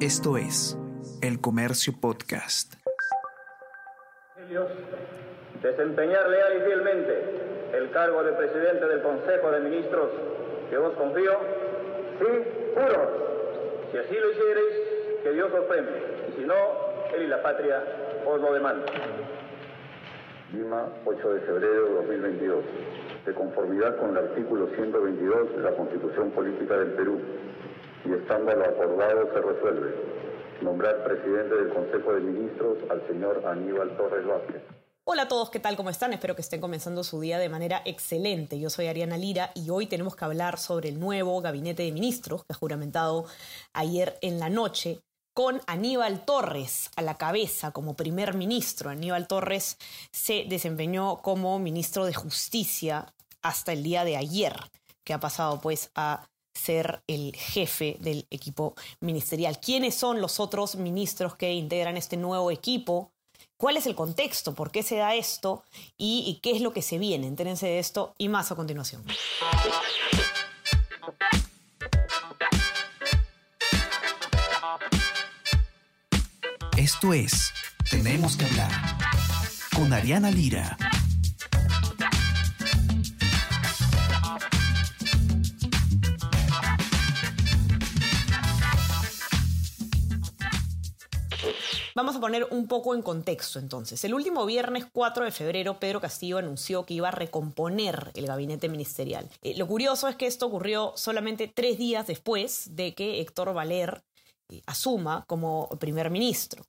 Esto es El Comercio Podcast. Desempeñar leal y fielmente el cargo de presidente del Consejo de Ministros que os confío. Sí, juro. Si así lo hiciereis, que Dios os premie. Y si no, él y la patria os lo demandan. Lima, 8 de febrero de 2022. De conformidad con el artículo 122 de la Constitución Política del Perú y estando lo acordado se resuelve nombrar presidente del Consejo de Ministros al señor Aníbal Torres Vázquez. Hola a todos, ¿qué tal? ¿Cómo están? Espero que estén comenzando su día de manera excelente. Yo soy Ariana Lira y hoy tenemos que hablar sobre el nuevo gabinete de ministros que ha juramentado ayer en la noche con Aníbal Torres a la cabeza como primer ministro. Aníbal Torres se desempeñó como ministro de Justicia hasta el día de ayer, que ha pasado pues a ser el jefe del equipo ministerial. ¿Quiénes son los otros ministros que integran este nuevo equipo? ¿Cuál es el contexto? ¿Por qué se da esto? ¿Y, qué es lo que se viene? Entérense de esto y más a continuación. Esto es Tenemos que hablar con Ariana Lira. Vamos a poner un poco en contexto entonces. El último viernes 4 de febrero, Pedro Castillo anunció que iba a recomponer el gabinete ministerial. Eh, lo curioso es que esto ocurrió solamente tres días después de que Héctor Valer eh, asuma como primer ministro.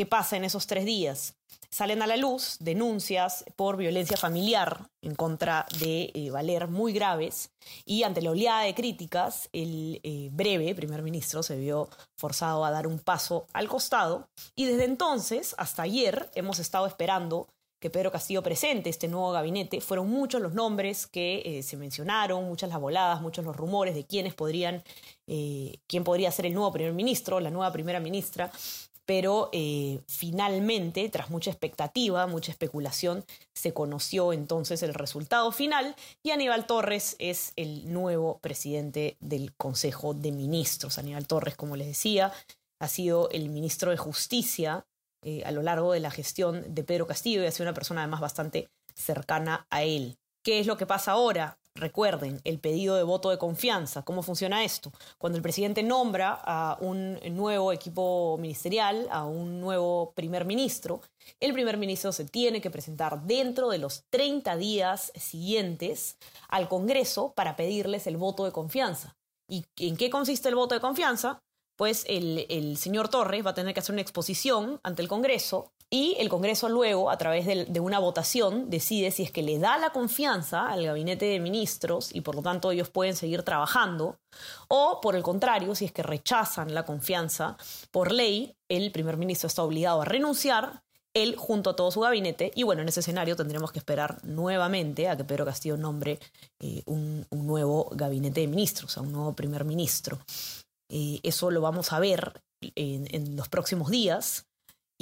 ¿Qué pasa en esos tres días? Salen a la luz denuncias por violencia familiar en contra de eh, Valer muy graves y ante la oleada de críticas, el eh, breve primer ministro se vio forzado a dar un paso al costado y desde entonces hasta ayer hemos estado esperando que Pedro Castillo presente este nuevo gabinete. Fueron muchos los nombres que eh, se mencionaron, muchas las voladas, muchos los rumores de quiénes podrían, quién podría ser el nuevo primer ministro, la nueva primera ministra pero eh, finalmente, tras mucha expectativa, mucha especulación, se conoció entonces el resultado final y Aníbal Torres es el nuevo presidente del Consejo de Ministros. Aníbal Torres, como les decía, ha sido el ministro de Justicia eh, a lo largo de la gestión de Pedro Castillo y ha sido una persona además bastante cercana a él. ¿Qué es lo que pasa ahora? Recuerden, el pedido de voto de confianza. ¿Cómo funciona esto? Cuando el presidente nombra a un nuevo equipo ministerial, a un nuevo primer ministro, el primer ministro se tiene que presentar dentro de los 30 días siguientes al Congreso para pedirles el voto de confianza. ¿Y en qué consiste el voto de confianza? Pues el, el señor Torres va a tener que hacer una exposición ante el Congreso y el Congreso luego, a través de, una votación, decide si es que le da la confianza al gabinete de ministros y por lo tanto ellos pueden seguir trabajando, o por el contrario, si es que rechazan la confianza, por ley, el primer ministro está obligado a renunciar, él junto a todo su gabinete, y bueno, en ese escenario tendremos que esperar nuevamente a que Pedro Castillo nombre eh, un, nuevo gabinete de ministros, a un nuevo primer ministro. Eh, eso lo vamos a ver en los próximos días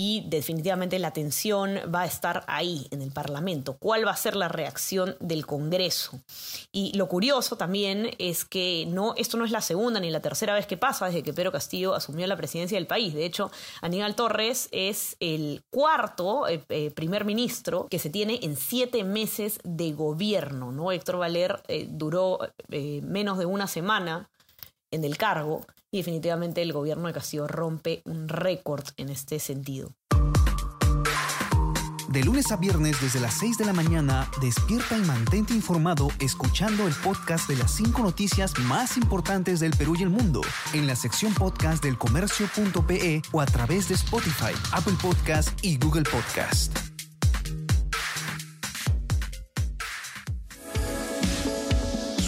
y definitivamente la atención va a estar ahí en el Parlamento. ¿Cuál va a ser la reacción del Congreso? Y lo curioso también es que no, esto no es la segunda ni la tercera vez que pasa desde que Pedro Castillo asumió la presidencia del país. De hecho, Aníbal Torres es el cuarto eh, eh, primer ministro que se tiene en siete meses de gobierno. ¿no? Héctor Valer eh, duró menos de una semana en el cargo y definitivamente el gobierno de Castillo rompe un récord en este sentido. De lunes a viernes desde las 6 de la mañana, despierta y mantente informado escuchando el podcast de las 5 noticias más importantes del Perú y el mundo en la sección podcast del comercio.pe o a través de Spotify, Apple Podcast y Google Podcast.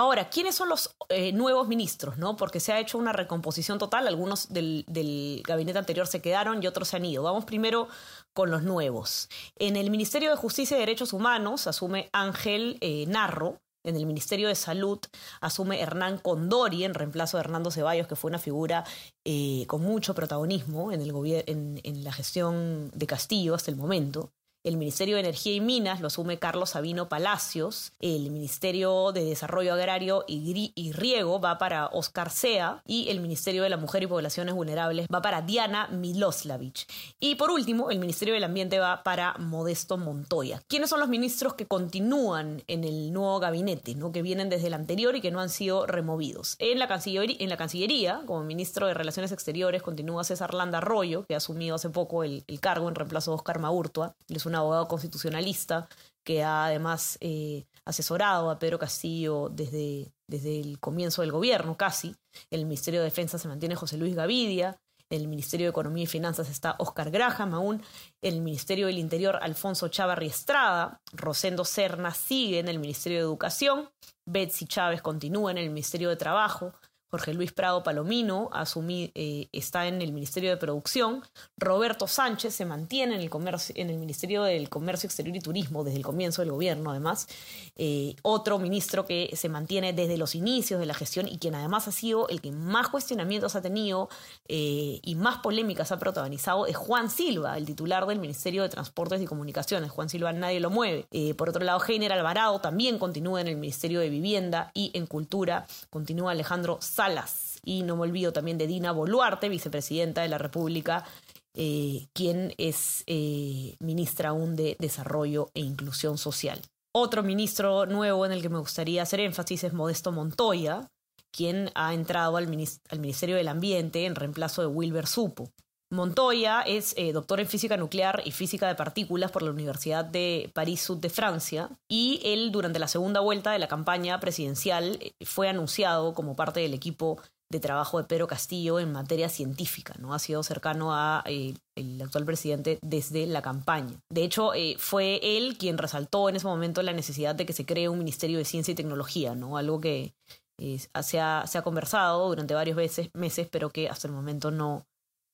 Ahora, ¿quiénes son los eh, nuevos ministros? ¿no? Porque se ha hecho una recomposición total, algunos del, gabinete anterior se quedaron y otros se han ido. Vamos primero con los nuevos. En el Ministerio de Justicia y Derechos Humanos asume Ángel eh, Narro, en el Ministerio de Salud asume Hernán Condori en reemplazo de Hernando Ceballos, que fue una figura eh, con mucho protagonismo en, el en, en la gestión de Castillo hasta el momento. El Ministerio de Energía y Minas lo asume Carlos Sabino Palacios. El Ministerio de Desarrollo Agrario y, Riego va para Oscar Sea. Y el Ministerio de la Mujer y Poblaciones Vulnerables va para Diana Miloslavich. Y por último, el Ministerio del Ambiente va para Modesto Montoya. ¿Quiénes son los ministros que continúan en el nuevo gabinete, ¿no? que vienen desde el anterior y que no han sido removidos? En la, Cancillería, como ministro de Relaciones Exteriores, continúa César Landa Arroyo, que ha asumido hace poco el, cargo en reemplazo de Oscar Maurtua un abogado constitucionalista que ha además eh, asesorado a Pedro Castillo desde, desde el comienzo del gobierno casi. En el Ministerio de Defensa se mantiene José Luis Gavidia, en el Ministerio de Economía y Finanzas está Oscar Graham aún, en el Ministerio del Interior Alfonso Chávarri Estrada, Rosendo Serna sigue en el Ministerio de Educación, Betsy Chávez continúa en el Ministerio de Trabajo, Jorge Luis Prado Palomino eh, está en el Ministerio de Producción. Roberto Sánchez se mantiene en el, comercio, en el Ministerio del Comercio Exterior y Turismo desde el comienzo del gobierno, además. Eh, otro ministro que se mantiene desde los inicios de la gestión y quien además ha sido el que más cuestionamientos ha tenido eh, y más polémicas ha protagonizado es Juan Silva, el titular del Ministerio de Transportes y Comunicaciones. Juan Silva nadie lo mueve. por otro lado, Heiner Alvarado también continúa en el Ministerio de Vivienda y en Cultura continúa Alejandro Salas. Y no me olvido también de Dina Boluarte, vicepresidenta de la República, eh, quien es eh, ministra aún de Desarrollo e Inclusión Social. Otro ministro nuevo en el que me gustaría hacer énfasis es Modesto Montoya, quien ha entrado al, al Ministerio del Ambiente en reemplazo de Wilber Supo. Montoya es eh, doctor en física nuclear y física de partículas por la Universidad de París-Sud de Francia y él durante la segunda vuelta de la campaña presidencial eh, fue anunciado como parte del equipo de trabajo de Pedro Castillo en materia científica, ¿no? Ha sido cercano a eh, el actual presidente desde la campaña. De hecho, fue él quien resaltó en ese momento la necesidad de que se cree un Ministerio de Ciencia y Tecnología, ¿no? Algo que se ha, se, ha, conversado durante varios meses, meses, pero que hasta el momento no,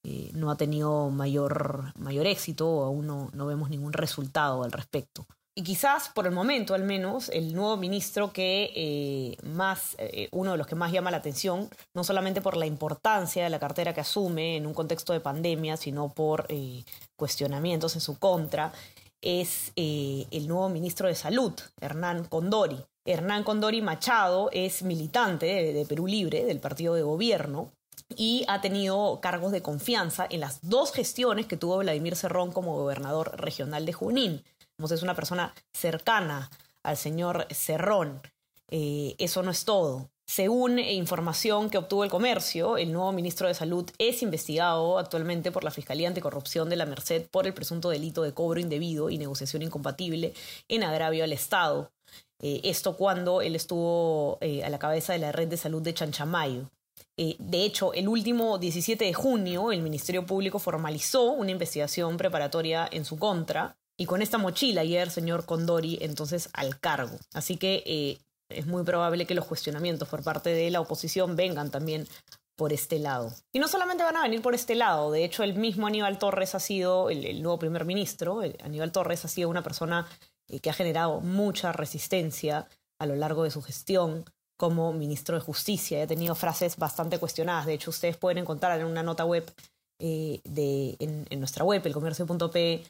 eh, no ha tenido mayor, mayor éxito o aún no, vemos ningún resultado al respecto. Y quizás por el momento al menos el nuevo ministro que eh, más, eh, uno de los que más llama la atención, no solamente por la importancia de la cartera que asume en un contexto de pandemia, sino por cuestionamientos en su contra, es el nuevo ministro de Salud, Hernán Condori. Hernán Condori Machado es militante de Perú Libre, del partido de gobierno, y ha tenido cargos de confianza en las dos gestiones que tuvo Vladimir Cerrón como gobernador regional de Junín. es una persona cercana al señor Cerrón. Eh, eso no es todo. Según información que obtuvo el comercio, el nuevo ministro de Salud es investigado actualmente por la Fiscalía Anticorrupción de la Merced por el presunto delito de cobro indebido y negociación incompatible en agravio al Estado. Eh, esto cuando él estuvo eh, a la cabeza de la red de salud de Chanchamayo. Eh, de hecho, el último 17 de junio, el Ministerio Público formalizó una investigación preparatoria en su contra y con esta mochila ayer, señor Condori, entonces al cargo. Así que eh, es muy probable que los cuestionamientos por parte de la oposición vengan también por este lado. Y no solamente van a venir por este lado, de hecho el mismo Aníbal Torres ha sido, el, nuevo primer ministro, Aníbal Torres ha sido una persona eh, que ha generado mucha resistencia a lo largo de su gestión como ministro de Justicia. Ha tenido frases bastante cuestionadas. De hecho, ustedes pueden encontrar en una nota web eh, de, en, nuestra web, elcomercio.p,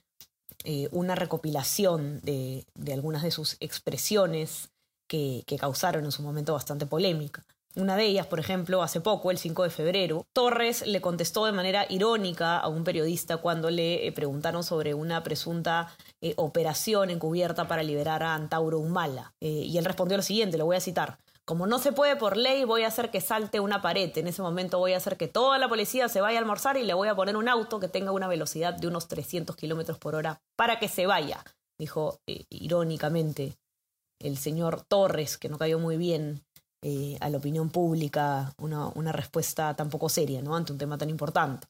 eh, una recopilación de, algunas de sus expresiones que, causaron en su momento bastante polémica. Una de ellas, por ejemplo, hace poco, el 5 de febrero, Torres le contestó de manera irónica a un periodista cuando le eh, preguntaron sobre una presunta operación encubierta para liberar a Antauro Humala. y él respondió lo siguiente, lo voy a citar. Como no se puede por ley, voy a hacer que salte una pared. En ese momento voy a hacer que toda la policía se vaya a almorzar y le voy a poner un auto que tenga una velocidad de unos 300 kilómetros por hora para que se vaya, dijo eh, irónicamente el señor Torres, que no cayó muy bien eh, a la opinión pública una, respuesta tan poco seria ¿no? ante un tema tan importante.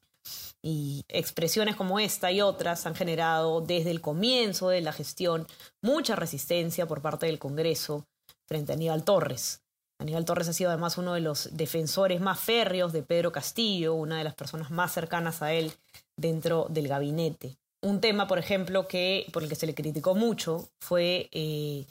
Y expresiones como esta y otras han generado desde el comienzo de la gestión mucha resistencia por parte del Congreso frente a Aníbal Torres. Aníbal Torres ha sido además uno de los defensores más férreos de Pedro Castillo, una de las personas más cercanas a él dentro del gabinete. Un tema, por ejemplo, que por el que se le criticó mucho fue eh,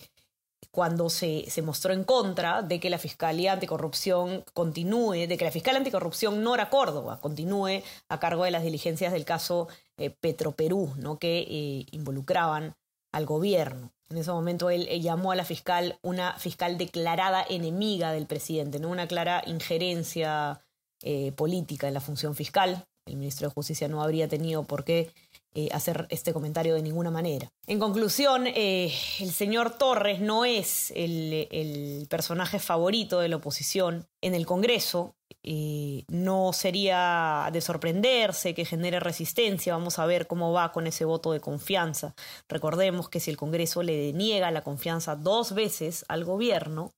cuando se, se, mostró en contra de que la Fiscalía Anticorrupción continúe, de que la Fiscal Anticorrupción Nora Córdoba continúe a cargo de las diligencias del caso eh, Petroperú, ¿no? que eh, involucraban al gobierno. En ese momento él, llamó a la fiscal una fiscal declarada enemiga del presidente, ¿no? una clara injerencia eh, política en la función fiscal. El ministro de Justicia no habría tenido por qué eh, hacer este comentario de ninguna manera. En conclusión, eh, el señor Torres no es el, personaje favorito de la oposición en el Congreso. No sería de sorprenderse que genere resistencia. Vamos a ver cómo va con ese voto de confianza. Recordemos que si el Congreso le deniega la confianza dos veces al gobierno,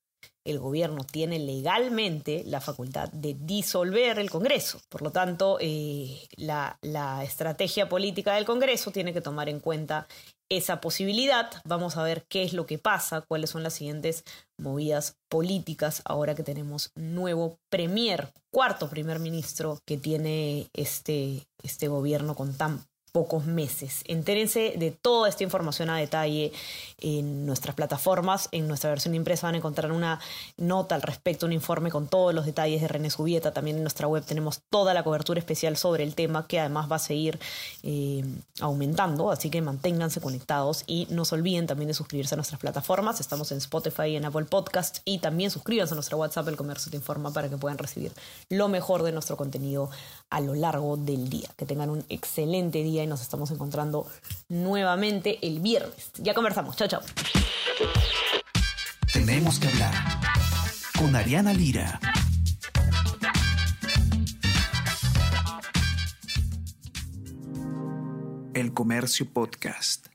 el gobierno tiene legalmente la facultad de disolver el Congreso. Por lo tanto, eh, la estrategia política del Congreso tiene que tomar en cuenta esa posibilidad. Vamos a ver qué es lo que pasa, cuáles son las siguientes movidas políticas ahora que tenemos nuevo premier, cuarto primer ministro que tiene este, este gobierno con tan pocos meses. Entérense de toda esta información a detalle en nuestras plataformas. En nuestra versión impresa van a encontrar una nota al respecto, un informe con todos los detalles de René Subieta. También en nuestra web tenemos toda la cobertura especial sobre el tema que además va a seguir eh, aumentando. Así que manténganse conectados y no se olviden también de suscribirse a nuestras plataformas. Estamos en Spotify y en Apple Podcast y también suscríbanse a nuestra WhatsApp El Comercio Te Informa para que puedan recibir lo mejor de nuestro contenido a lo largo del día. Que tengan un excelente día y nos estamos encontrando nuevamente el viernes. Ya conversamos. Chao, chao. Tenemos que hablar con Ariana Lira. El Comercio Podcast.